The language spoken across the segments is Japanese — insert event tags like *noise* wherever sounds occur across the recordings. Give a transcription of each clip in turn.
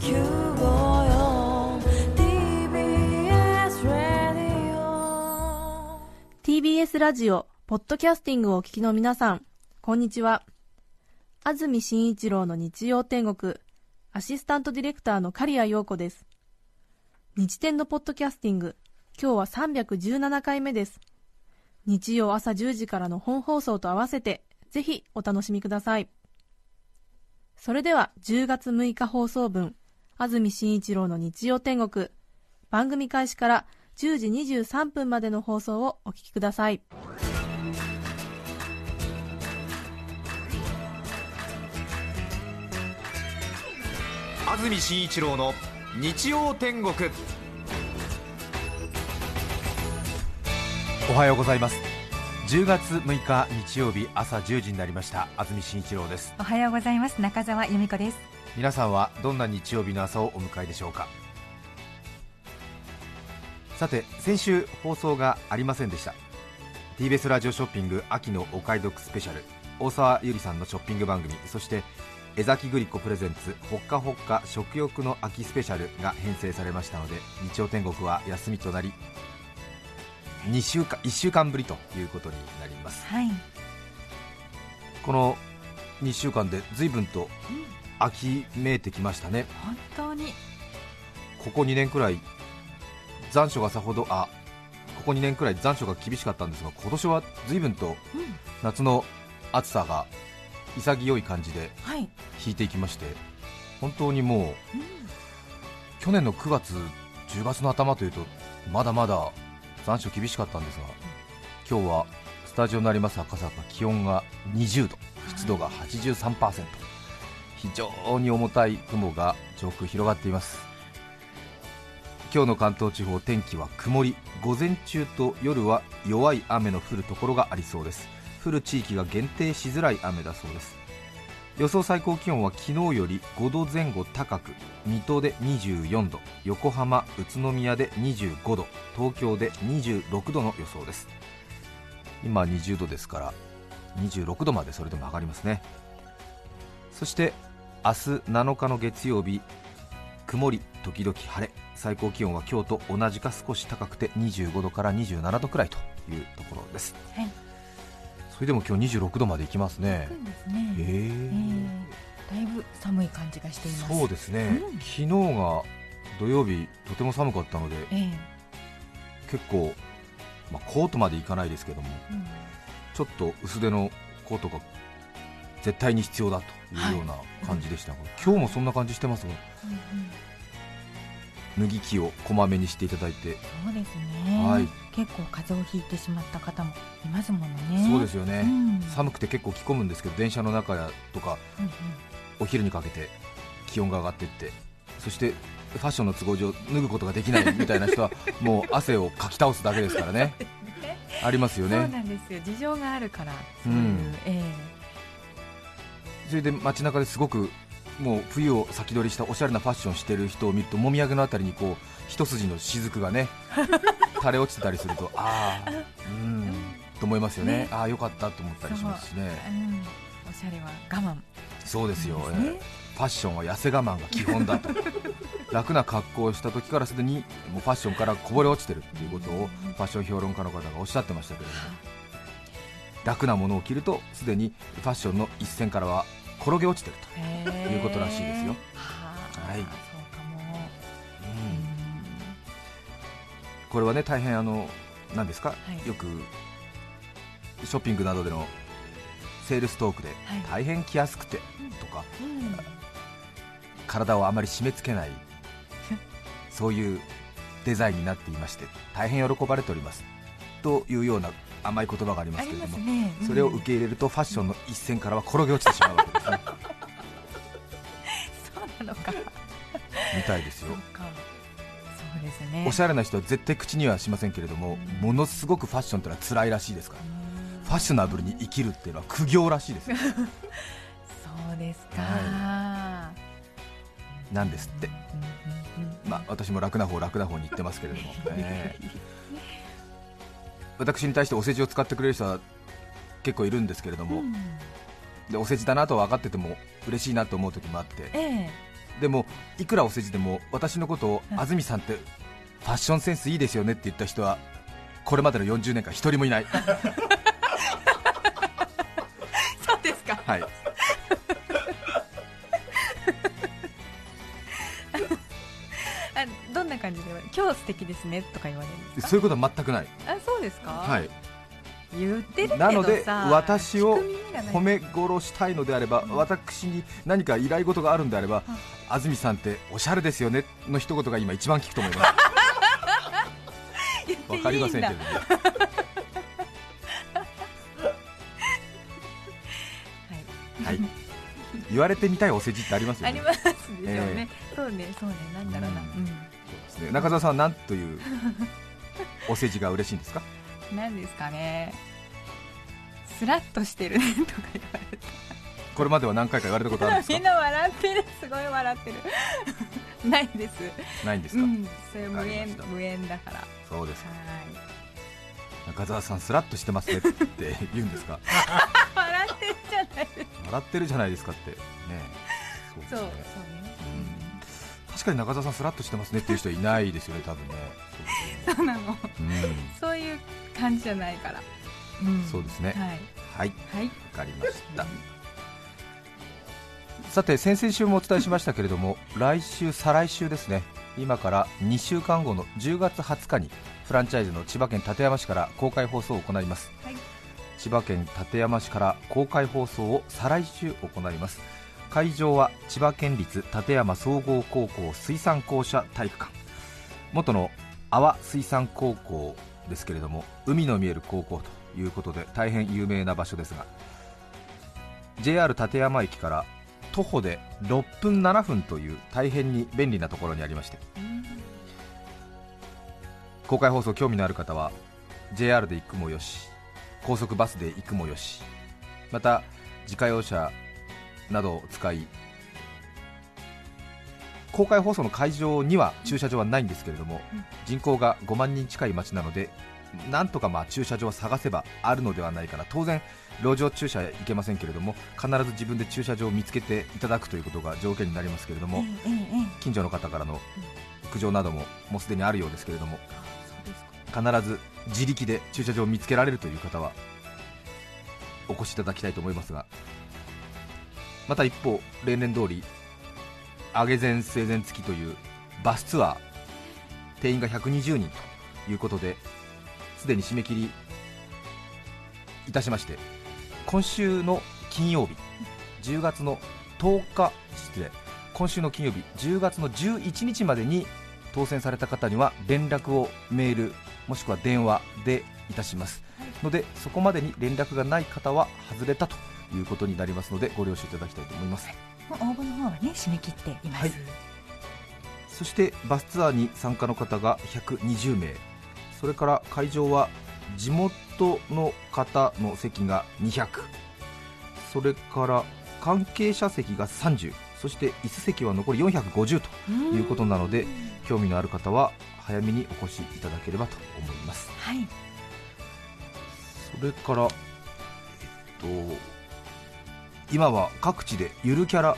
TBS ラディオ TBS ラジオ、ポッドキャスティングをお聞きの皆さん、こんにちは。安住紳一郎の日曜天国、アシスタントディレクターの刈谷陽子です。日天のポッドキャスティング、今日は317回目です。日曜朝10時からの本放送と合わせて、ぜひお楽しみください。それでは10月6日放送分、安住紳一郎の日曜天国、番組開始から10時23分までの放送をお聞きください。安住紳一郎の日曜天国。おはようございます。10月6日日曜日朝10時になりました。安住紳一郎です。おはようございます。中澤由美子です皆さんはどんな日曜日の朝をお迎えでしょうか？さて先週放送がありませんでした。TBS ラジオショッピング秋のお買い得スペシャル大沢ゆりさんのショッピング番組そして江崎グリコプレゼンツほっかほっか食欲の秋スペシャルが編成されましたので日曜天国は休みとなり2週間1週間ぶりということになります。はい。この2週間で随分と秋めいてきましたね。本当に。ここ2年くらい残暑がさほどあここ2年くらい残暑が厳しかったんですが今年は随分と夏の暑さが潔い感じではい。引いていきまして本当にもう、去年の9月10月の頭というとまだまだ残暑厳しかったんですが今日はスタジオになります赤坂気温が20度湿度が83%非常に重たい雲が上空広がっています。今日の関東地方天気は曇り。午前中と夜は弱い雨の降るところがありそうです。降る地域が限定しづらい雨だそうです。予想最高気温は昨日より5度前後高く水戸で24度横浜宇都宮で25度東京で26度の予想です。今20度ですから26度までそれでも上がりますね。そして明日7日の月曜日曇り時々晴れ最高気温は今日と同じか少し高くて25度から27度くらいというところです。はい。それでも今日26度まで行きますね。すね。へえ。えーだいぶ寒い感じがしています。そうですね、うん。昨日が土曜日とても寒かったのでええ。結構、まあ、コートまでいかないですけどもうん。ちょっと薄手のコートが絶対に必要だというような感じでした。が、今日もそんな感じしてますがうんうん。脱ぎ着をこまめにしていただいて、そうですね、はい。結構風邪をひいてしまった方もいますものね。そうですよね、うん。寒くて結構着込むんですけど電車の中やとかうんうん。お昼にかけて気温が上がっていってそしてファッションの都合上脱ぐことができない *laughs* みたいな人はもう汗をかき倒すだけですからね。ありますよそうねなんですよ。事情があるからそういう、うん。えそれで街中ですごくもう冬を先取りしたおしゃれなファッションしてる人を見るともみあげのあたりにこう一筋の雫がね *laughs* 垂れ落ちてたりするとああうんと思いますよね。ね。ああよかったと思ったりしますしね。えうん、おしゃれは我慢そうですよ、ですねええ。ファッションは痩せ我慢が基本だと。*laughs* 楽な格好をした時からすでにもうファッションからこぼれ落ちてるっていうことをファッション評論家の方がおっしゃってましたけれども。楽なものを着るとすでにファッションの一線からは転げ落ちてるとということらしいですよ。はい。これはね大変あの何ですか、はい。よくショッピングなどでのセールストークで、はい。大変着やすくてとかうん。体をあまり締め付けない *laughs* そういうデザインになっていまして大変喜ばれております。というような甘い言葉がありますけれども、ね、うん。それを受け入れるとファッションの一線からは転げ落ちてしまうわけですねそうなのか。みたいですよ。そうですね。おしゃれな人は絶対口にはしませんけれども、うん。ものすごくファッションってのは辛いらしいですから。うん。ファッショナブルに生きるっていうのは苦行らしいですよ。*laughs* そうですか、はなんですって、まあ、私も楽な方楽な方に言ってますけれども、え *laughs* え私に対してお世辞を使ってくれる人は結構いるんですけれども、うん。でお世辞だなと分かってても嬉しいなと思う時もあってええ。でもいくらお世辞でも私のことを安住さんってファッションセンスいいですよねって言った人はこれまでの40年間一人もいない。*laughs* そうですか。はいな感じで言われる今日素敵ですねとか言われるんですか？そういうことは全くない、あそうですか、はい、言ってるけどさなので私を褒め殺したいのであれば私に何か依頼事があるんであれば安住さんっておしゃれですよねの一言が今一番聞くと思います。*laughs* わかりませんけれどもはい。*laughs* はい、言われてみたいお世辞ってありますよね。ありますでしょうね、そうねそうね。なんだろうな、ううん。うですね中澤さんは何という *laughs* お世辞が嬉しいんですか？なんですかね。スラッとしてるねとか言われて。これまでは何回か言われたことあるんですみかんな笑ってる。すごい笑ってる。*laughs* ないです。ないんですか、うん。それ無縁無縁だから。はそうですか。い。中澤さんスラッとしてますねって言うんですか？*laughs* 笑ってるじゃないです笑ってるじゃないですかって。ね。そうそうそうね、確かに中澤さんスラッとしてますねっていう *laughs* 人いないですよね多分ね。うんそうなの。そうですねそういう感じじゃないから、うん。そうですね。はい。はい。はい。わかりました。さて先々週もお伝えしましたけれども *laughs* 来週再来週ですね。今から2週間後の10月20日にフランチャイズの千葉県館山市から公開放送を行います、はい。千葉県館山市から公開放送を再来週行います会場は千葉県立館山総合高校水産校舎体育館。元の阿波水産高校ですけれども海の見える高校ということで大変有名な場所ですが JR 館山駅から徒歩で6分7分という大変に便利なところにありまして公開放送興味のある方は JR で行くもよし高速バスで行くもよしまた自家用車などを使い公開放送の会場には駐車場はないんですけれども、うん。人口が5万人近い町なのでなんとかまあ駐車場を探せばあるのではないかな。当然路上駐車へ行けませんけれども必ず自分で駐車場を見つけていただくということが条件になりますけれども、近所の方からの苦情などももうすでにあるようですけれども必ず自力で駐車場を見つけられるという方はお越しいただきたいと思いますがまた一方例年通り上げ前生前付きというバスツアー定員が120人ということですでに締め切りいたしまして今週の金曜日10月の10日失礼今週の金曜日10月の11日までに当選された方には連絡をメールもしくは電話でいたします。のでそこまでに連絡がない方は外れたということになりますのでご了承いただきたいと思います。もう応募の方はね締め切っています、はいそしてバスツアーに参加の方が120名。それから会場は地元の方の席が200それから関係者席が30そして椅子席は残り450ということなので興味のある方は早めにお越しいただければと思います。はい。それから、えっと、今は各地でゆるキャラ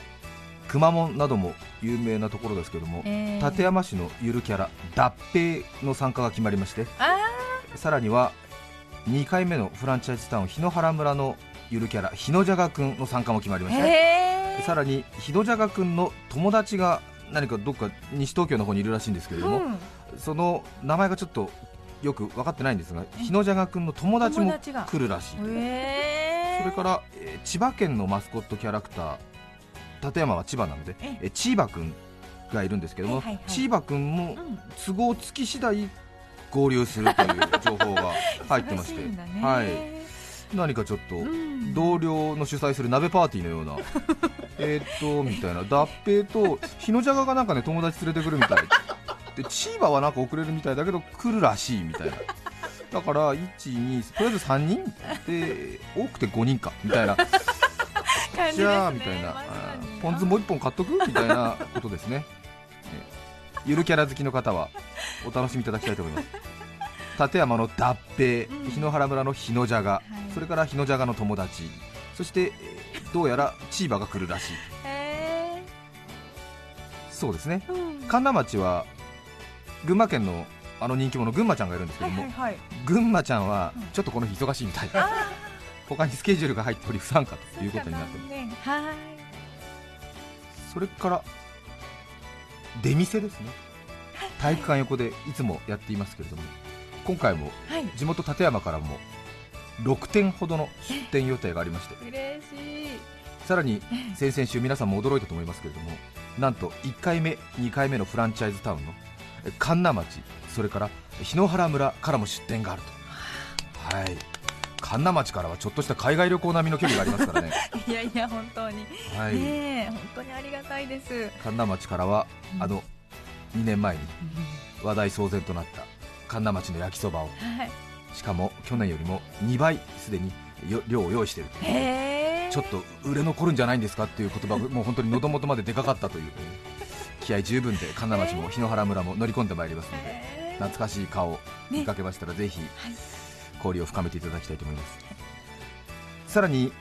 くまモンなども有名なところですけども、えー。館山市のゆるキャラ脱平の参加が決まりましてあさらには2回目のフランチャイズタウン檜原村のゆるキャラ日野じゃがくんの参加も決まりまーしたへー。さらに日野じゃがくんの友達が何かどっか西東京の方にいるらしいんですけれども、うん。その名前がちょっとよく分かってないんですが日野じゃがくんの友達も来るらしいとへーそれから、えー千葉県のマスコットキャラクター館山は千葉なので、ええ。ーチーバくんがいるんですけども、はいはいはい。チーバくんもうん。都合つき次第合流するという情報が *laughs* 入ってまして、はい、何かちょっとうん。同僚の主催する鍋パーティーのような *laughs* えーっとみたいな。脱平と日野じゃががなんかね友達連れてくるみたい。でチーバはなんか遅れるみたいだけど来るらしいみたいなだから1、2とりあえず3人？で多くて5人か。みたいな。ね。じゃあみたいな、ポン酢もう1本買っとく？みたいなことですね、えゆるキャラ好きの方はお楽しみいただきたいと思います。館山の脱平うん檜原村の日野じゃが、い。それから日野じゃがの友達。そしてえーどうやらチーバが来るらしい。へそうですね。うん。神奈町は群馬県のあの人気者群馬ちゃんがいるんですけども、はいはいはい。群馬ちゃんはうん。ちょっとこの日忙しいみたい。で *laughs* 他にスケジュールが入っており不参加ということになってます。それから出店ですね。体育館横でいつもやっていますけれども今回もはい。地元館山からも6点ほどの出店予定がありまして嬉しい。さらに先々週皆さんも驚いたと思いますけれどもなんと1回目2回目のフランチャイズタウンのえ神奈町それから檜原村からも出店があると。はい。神奈町からはちょっとした海外旅行並みの距離がありますからね。*laughs* いやいや本当に、はい。ねえ本当にありがたいです。神奈町からはうん。あの2年前に話題騒然となった神奈町の焼きそばを。はい。しかも去年よりも2倍すでによ量を用意しているという。ちょっと売れ残るんじゃないんですかっていう言葉がもう本当に喉元まででかかったという気合十分で神奈町も檜原村も乗り込んでまいりますので懐かしい顔を見かけましたらぜひはい。交流を深めていただきたいと思います。さらに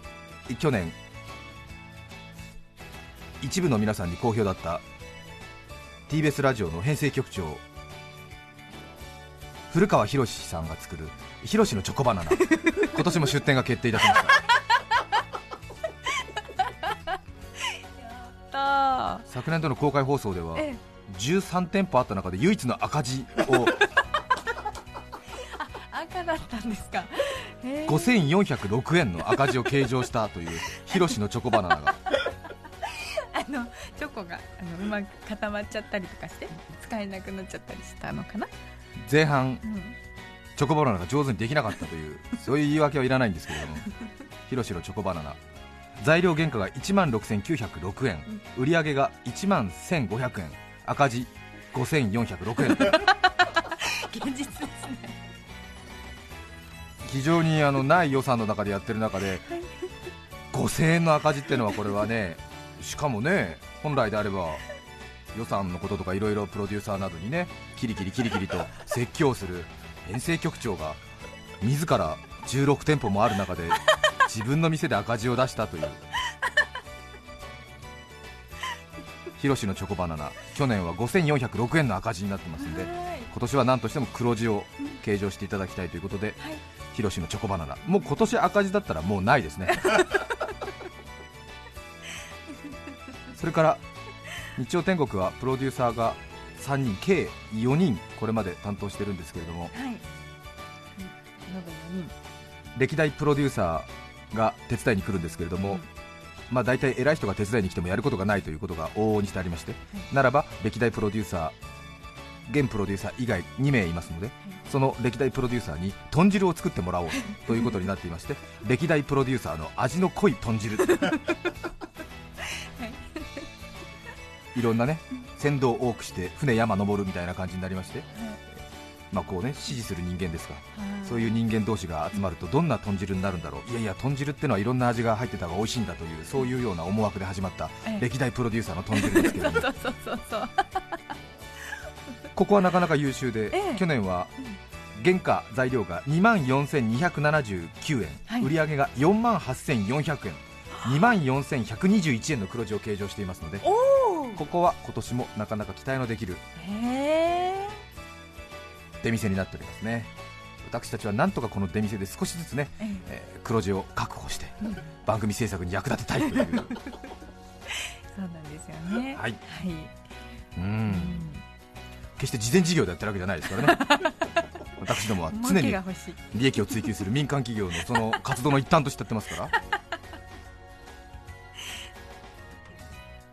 去年一部の皆さんに好評だった TBS ラジオの編成局長古川博さんが作る「ひろしのチョコバナナ」*laughs* 今年も出店が決定いたしました昨年度の公開放送ではええ。13店舗あった中で唯一の赤字を。*laughs* 赤だったんですか。へえ。5406円の赤字を計上したというひろしのチョコバナナが。*laughs* あのチョコがあのうまく固まっちゃったりとかして使えなくなっちゃったりしたのかな、前半うん、チョコバナナが上手にできなかったというそういう言い訳はいらないんですけれどもひろしのチョコバナナ材料原価が1万6906円。売上が1万1500円。赤字5406円。*laughs* 現実ですね。非常にあのない予算の中でやってる中で *laughs* 5000円の赤字っていうのはこれはねしかもね本来であれば予算のこととかいろいろプロデューサーなどにねキリキリキリキリと説教する編成局長が自ら16店舗もある中で自分の店で赤字を出したという。ヒロシのチョコバナナ。去年は5406円の赤字になってますんではい。今年は何としても黒字を計上していただきたいということで、はい。ヒロシのチョコバナナ。もう今年赤字だったらもうないですね。*laughs* それから日曜天国はプロデューサーが3人計4人これまで担当してるんですけれどもはい。延べ4人。歴代プロデューサーが手伝いに来るんですけれども、うん。まあ、大体偉い人が手伝いに来てもやることがないということが往々にしてありまして、ならば歴代プロデューサー現プロデューサー以外2名いますので、その歴代プロデューサーに豚汁を作ってもらおうということになっていまして歴代プロデューサーの味の濃い豚汁。い。ろんなね船頭を多くして船山登るみたいな感じになりまして、まあこうね指示する人間ですからそういう人間同士が集まるとどんな豚汁になるんだろう。いやいや豚汁ってのはいろんな味が入ってた方が美味しいんだというそういうような思惑で始まったええ。歴代プロデューサーの豚汁ですけれどここはなかなか優秀で、ええ。去年は原価材料が2万4279円、はい。売上が4万8400円。2万4121円の黒字を計上していますのでここは今年もなかなか期待のできる出店になっておりますね。私たちはなんとかこの出店で少しずつね、ええ。えー黒字を確保してうん。番組制作に役立てたいという。*laughs* そうなんですよね。はい。はい、ううん。ん決して事前事業でやってるわけじゃないですからね。*laughs* 私どもは常に利益を追求する民間企業のその活動の一端としてやってますから。*laughs*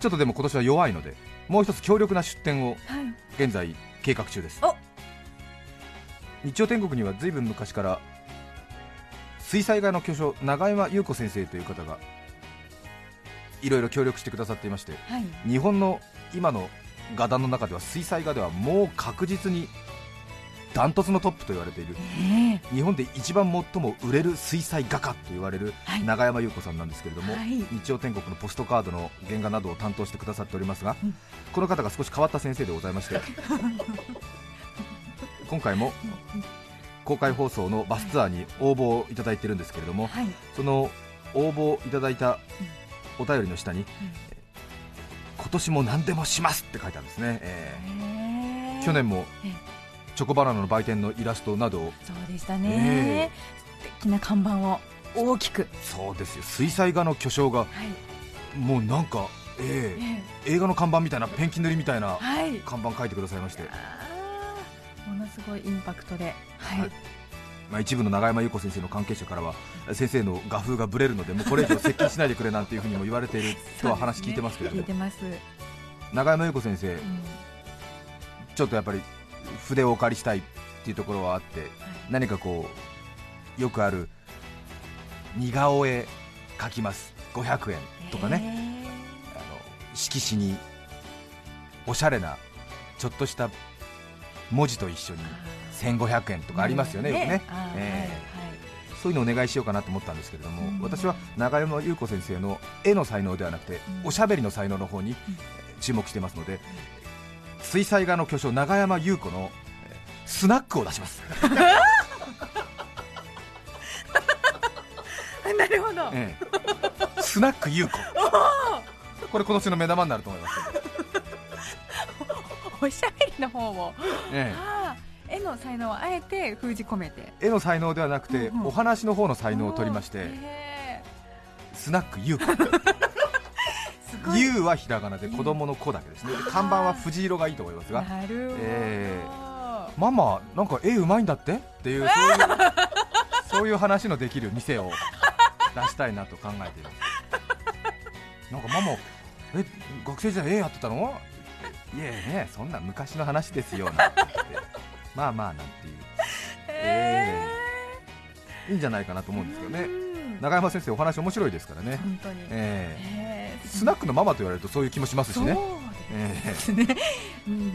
ちょっとでも今年は弱いのでもう一つ強力な出店をはい。現在計画中です。お日曜天国には随分昔から水彩画の巨匠永山優子先生という方がいろいろ協力してくださっていましてはい。日本の今の画壇の中では水彩画ではもう確実にダントツのトップと言われているええ。日本で一番最も売れる水彩画家と言われるはい。永山優子さんなんですけれども、はい。日曜天国のポストカードの原画などを担当してくださっておりますが、うん。この方が少し変わった先生でございまして *laughs* 今回も公開放送のバスツアーに応募をいただいてるんですけれども、はい。そその応募いただいたお便りの下に、今今年も何でもしますって書いてあるんですね、えへー。ー去年もええ。チョコバナナの売店のイラストなどをそうでしたね、素敵な看板を大きく、そうですよ。水彩画の巨匠がはい。もうなんか、ええー映画の看板みたいなペンキ塗りみたいなえはい、看板書いてくださいまして、あーものすごいインパクトで、はい。はい。まあ、一部の永山優子先生の関係者からは先生の画風がぶれるのでもうこれ以上接近しないでくれなんていうふうにも言われている *laughs* とは話聞いてますけれども、聞いてます、永山優子先生うん。ちょっとやっぱり筆をお借りしたいっていうところはあって何かこうよくある似顔絵描きます。500円とかね、ねあの色紙におしゃれなちょっとした文字と一緒に。1500円とかありますよね、よくね、えそういうのお願いしようかなと思ったんですけれども、うん。私は永山優子先生の絵の才能ではなくて、うん。おしゃべりの才能の方に注目していますので、水彩画の巨匠永山優子のえースナックを出します、は *laughs* いなるほど、ええ。スナック優子。これ今年の目玉になると思います、*laughs* おしゃべりの方を、えあー絵の才能をあえて封じ込めて。え絵の才能ではなくて、うんうん。お話の方の才能を取りまして、へスナック優子ー *laughs* すごい。優はひらがなで子供の子だけですね。で看板は藤色がいいと思いますが。なるほど、えママなんか絵うまいんだって？っていうそういう *laughs* そういう話のできる店を出したいなと考えています。なんかママえ学生時代絵やってたの？いえねそんな昔の話ですよなんて *laughs* まあまあなんていう。えいいんじゃないかなと思うんですけどね。うん。永山先生お話面白いですからね、本当に、ええー。スナックのママと言われるとそういう気もしますしね。そうえですね、うん。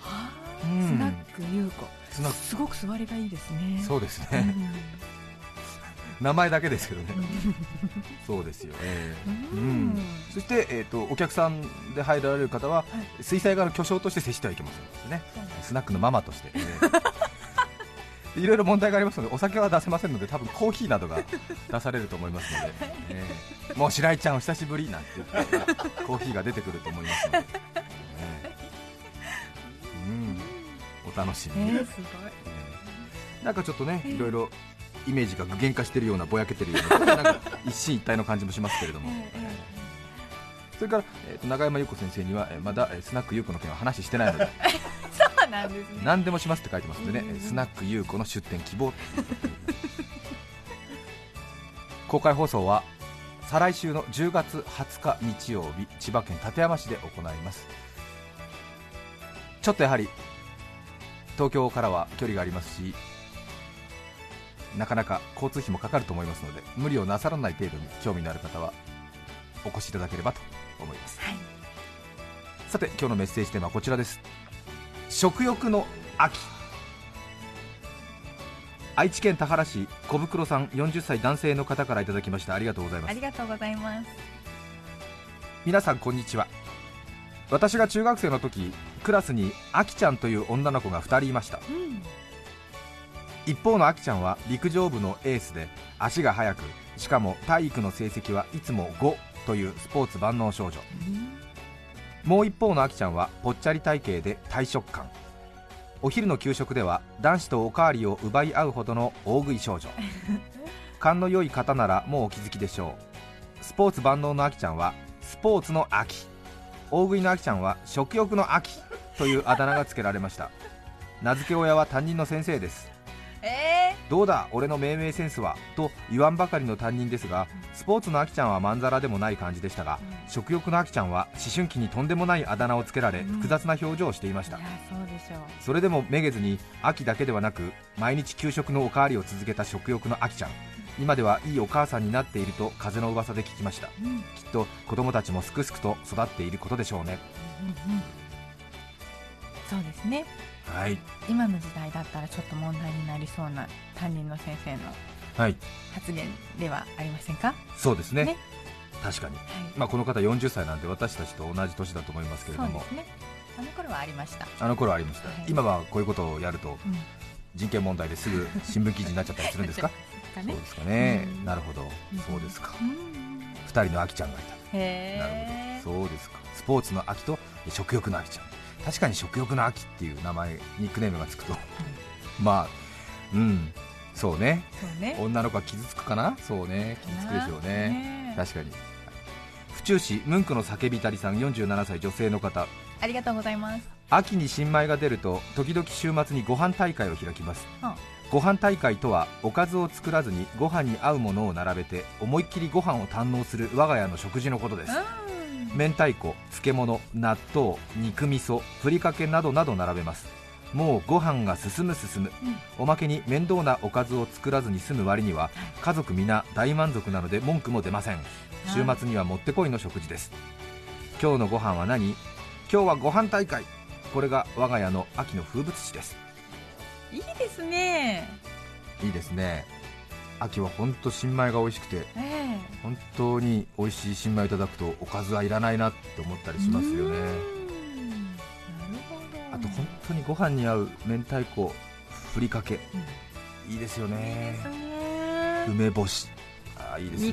はあ。うん。スナック優子。すごく座りがいいですね。そうですうね、ん名前だけですけどね。*laughs* そうですよ、えーううん。んそして、えー、とお客さんで入られる方は、水彩画の巨匠として接してはいけませんね。スナックのママとして、え *laughs* ーいろいろ問題がありますのでお酒は出せませんので多分コーヒーなどが出されると思いますので、*laughs* えーもう白井ちゃんお久しぶりなんて言ってコーヒーが出てくると思いますので、えー。うん、お楽しみに、えーなんかちょっとねいろいろイメージが具現化してるようなぼやけてるような *laughs* なんか一進一退の感じもしますけれども、ええそれから、えーと永山優子先生には、えーまだ、えースナック優子の件は話してないので。*laughs* そうなんですね。何でもしますって書いてますんでね、えースナック優子の出店希望 *laughs* 公開放送は再来週の10月20日日曜日千葉県館山市で行います。ちょっとやはり東京からは距離がありますしなかなか交通費もかかると思いますので無理をなさらない程度に興味のある方はお越しいただければと思います。はい。さて今日のメッセージテーマはこちらです。食欲の秋。愛知県田原市小袋さん40歳男性の方からいただきました。ありがとうございます。ありがとうございます。皆さんこんにちは。私が中学生の時クラスにあきちゃんという女の子が2人いました。うん一方のあきちゃんは陸上部のエースで足が速くしかも体育の成績はいつも5というスポーツ万能少女。もう一方のあきちゃんはぽっちゃり体型で大食感お昼の給食では男子とおかわりを奪い合うほどの大食い少女。勘の良い方ならもうお気づきでしょう。スポーツ万能のあきちゃんはスポーツの秋。大食いのあきちゃんは食欲の秋というあだ名が付けられました。名付け親は担任の先生です。どうだ俺の命名センスはと言わんばかりの担任ですがスポーツのあきちゃんはまんざらでもない感じでしたが食欲のあきちゃんは思春期にとんでもないあだ名をつけられうん。複雑な表情をしていました。そうでしょう。それでもめげずに秋だけではなく毎日給食のおかわりを続けた食欲のあきちゃん。今ではいいお母さんになっていると風の噂で聞きました。うん。うんきっと子供たちもすくすくと育っていることでしょうね。うん。そうですねはい。今の時代だったらちょっと問題になりそうな担任の先生のはい。発言ではありませんか？そうですね。ね。確かに、はい。まあ、この方40歳なんで私たちと同じ年だと思いますけれども。そうですね。あの頃はありました。あの頃はありました、はい。今はこういうことをやるとうん。人権問題ですぐ新聞記事になっちゃったりするんですか？か *laughs* そうねですかね、うん。なるほど、うん。そうですか。うん。2人のあきちゃんがいた。へえそうですか。スポーツの秋と食欲の秋ちゃん確かに食欲の秋っていう名前ニックネームがつくと。まあうん。そうね。そうね。女の子は傷つくかな？そうね。傷つくでしょうね。ね。確かに。府中市ムンクの叫びたりさん47歳女性の方。ありがとうございます。秋に新米が出ると時々週末にご飯大会を開きます、うんご飯大会とはおかずを作らずにご飯に合うものを並べて思いっきりご飯を堪能する我が家の食事のことです。うん明太子漬物納豆肉味噌ふりかけなどなど並べます。もうご飯が進む進む、おまけに面倒なおかずを作らずに済む割には家族皆大満足なので文句も出ません。週末にはもってこいの食事です。今日のご飯は何？今日はご飯大会。これが我が家の秋の風物詩です。いいですね。いいですね秋は本当新米が美味しくてええ。本当に美味しい新米をいただくとおかずはいらないなって思ったりしますよね。あと本当にご飯に合う明太子ふりかけ、いいですよね。梅干し。あーいいですね。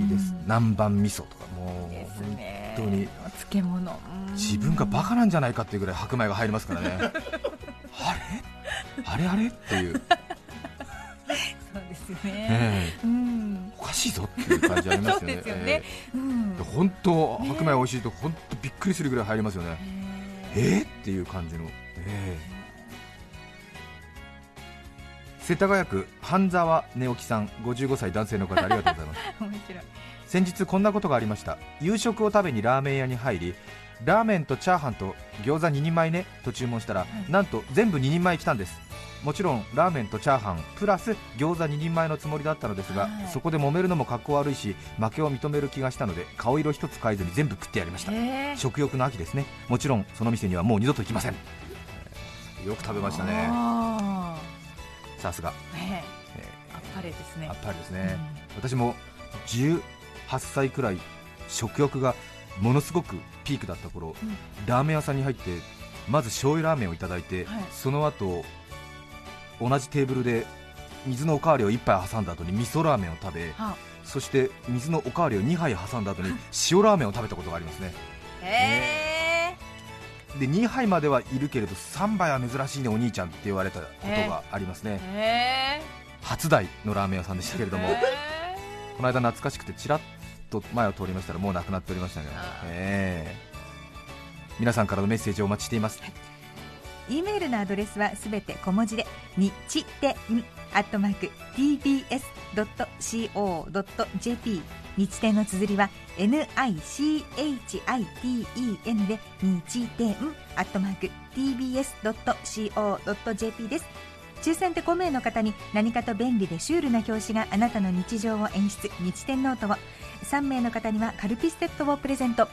いいです。南蛮味噌とかもう本当に。漬物。うん。自分がバカなんじゃないかっていうぐらい白米が入りますからね。あれ？あれ？あれ？っていうですよね。ねえ。うん。おかしいぞっていう感じありますよね。*laughs* よね。うん。ええ本当白米美味しいと本当びっくりするぐらい入りますよね。へえ。ーっていう感じの、ええ。世田谷区半沢寝起きさん55歳男性の方ありがとうございます。ー *laughs* 面白い。先日こんなことがありました。夕食を食べにラーメン屋に入りラーメンとチャーハンと餃子2人前ねと注文したら、い。なんと全部2人前来たんですもちろんラーメンとチャーハンプラス餃子2人前のつもりだったのですが、はい。そこで揉めるのも格好悪いし負けを認める気がしたので顔色一つ変えずに全部食ってやりました。食欲の秋ですね。もちろんその店にはもう二度と行きません。えーよく食べましたね。あさすが、え。あっぱれですね。ーあっぱれですね、私も18歳くらい食欲がものすごくピークだった頃、うん。ラーメン屋さんに入ってまず醤油ラーメンをいただいて、はい。その後同じテーブルで水のおかわりを1杯挟んだ後に味噌ラーメンを食べはそして水のおかわりを2杯挟んだ後に塩ラーメンを食べたことがありますね。へで2杯まではいるけれど3杯は珍しいねお兄ちゃんって言われたことがありますね。初台のラーメン屋さんでしたけれどもこの間懐かしくてちらっと前を通りましたらもうなくなっておりましたが、あー。ええ皆さんからのメッセージをお待ちしています E メールのアドレスはすべて小文字で日天アットマーク tbs.co.jp 日天の綴りは NICHITEN で日天アットマーク tbs.co.jp です。抽選で5名の方に何かと便利でシュールな表紙があなたの日常を演出。日天ノートを。3名の方にはカルピスセットをプレゼント。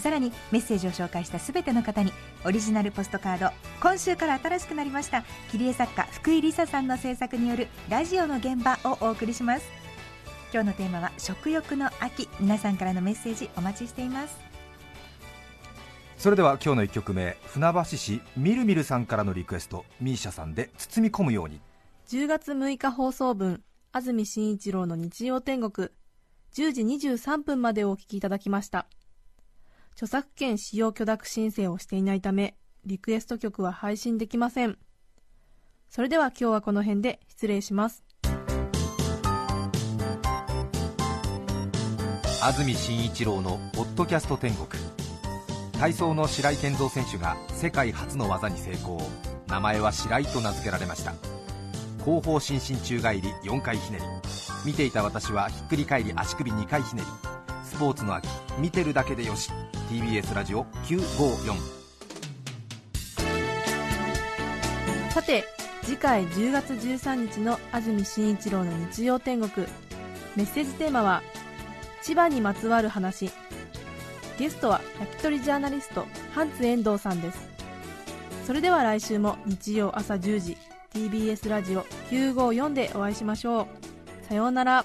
さらにメッセージを紹介したすべての方にオリジナルポストカード今週から新しくなりました切り絵作家福井梨沙さんの制作によるラジオの現場をお送りします。今日のテーマは食欲の秋皆さんからのメッセージお待ちしています。それでは今日の1曲目船橋市みるみるさんからのリクエスト misia さんで包み込むように。10月6日放送分安住紳一郎の日曜天国。10時23分までお聞きいただきました著作権使用許諾申請をしていないためリクエスト曲は配信できません。それでは今日はこの辺で失礼します。安住紳一郎のポッドキャスト天国。体操の白井健三選手が世界初の技に成功。名前は白井と名付けられました。後方伸身宙返り4回ひねり。見ていた私はひっくり返り足首2回ひねり。スポーツの秋見てるだけでよし。TBS ラジオ954さて次回10月13日の安住紳一郎の日曜天国。メッセージテーマは千葉にまつわる話。ゲストは焼き鳥ジャーナリストハンツ遠藤さんです。それでは来週も日曜朝10時 TBS ラジオ954でお会いしましょう。さようなら。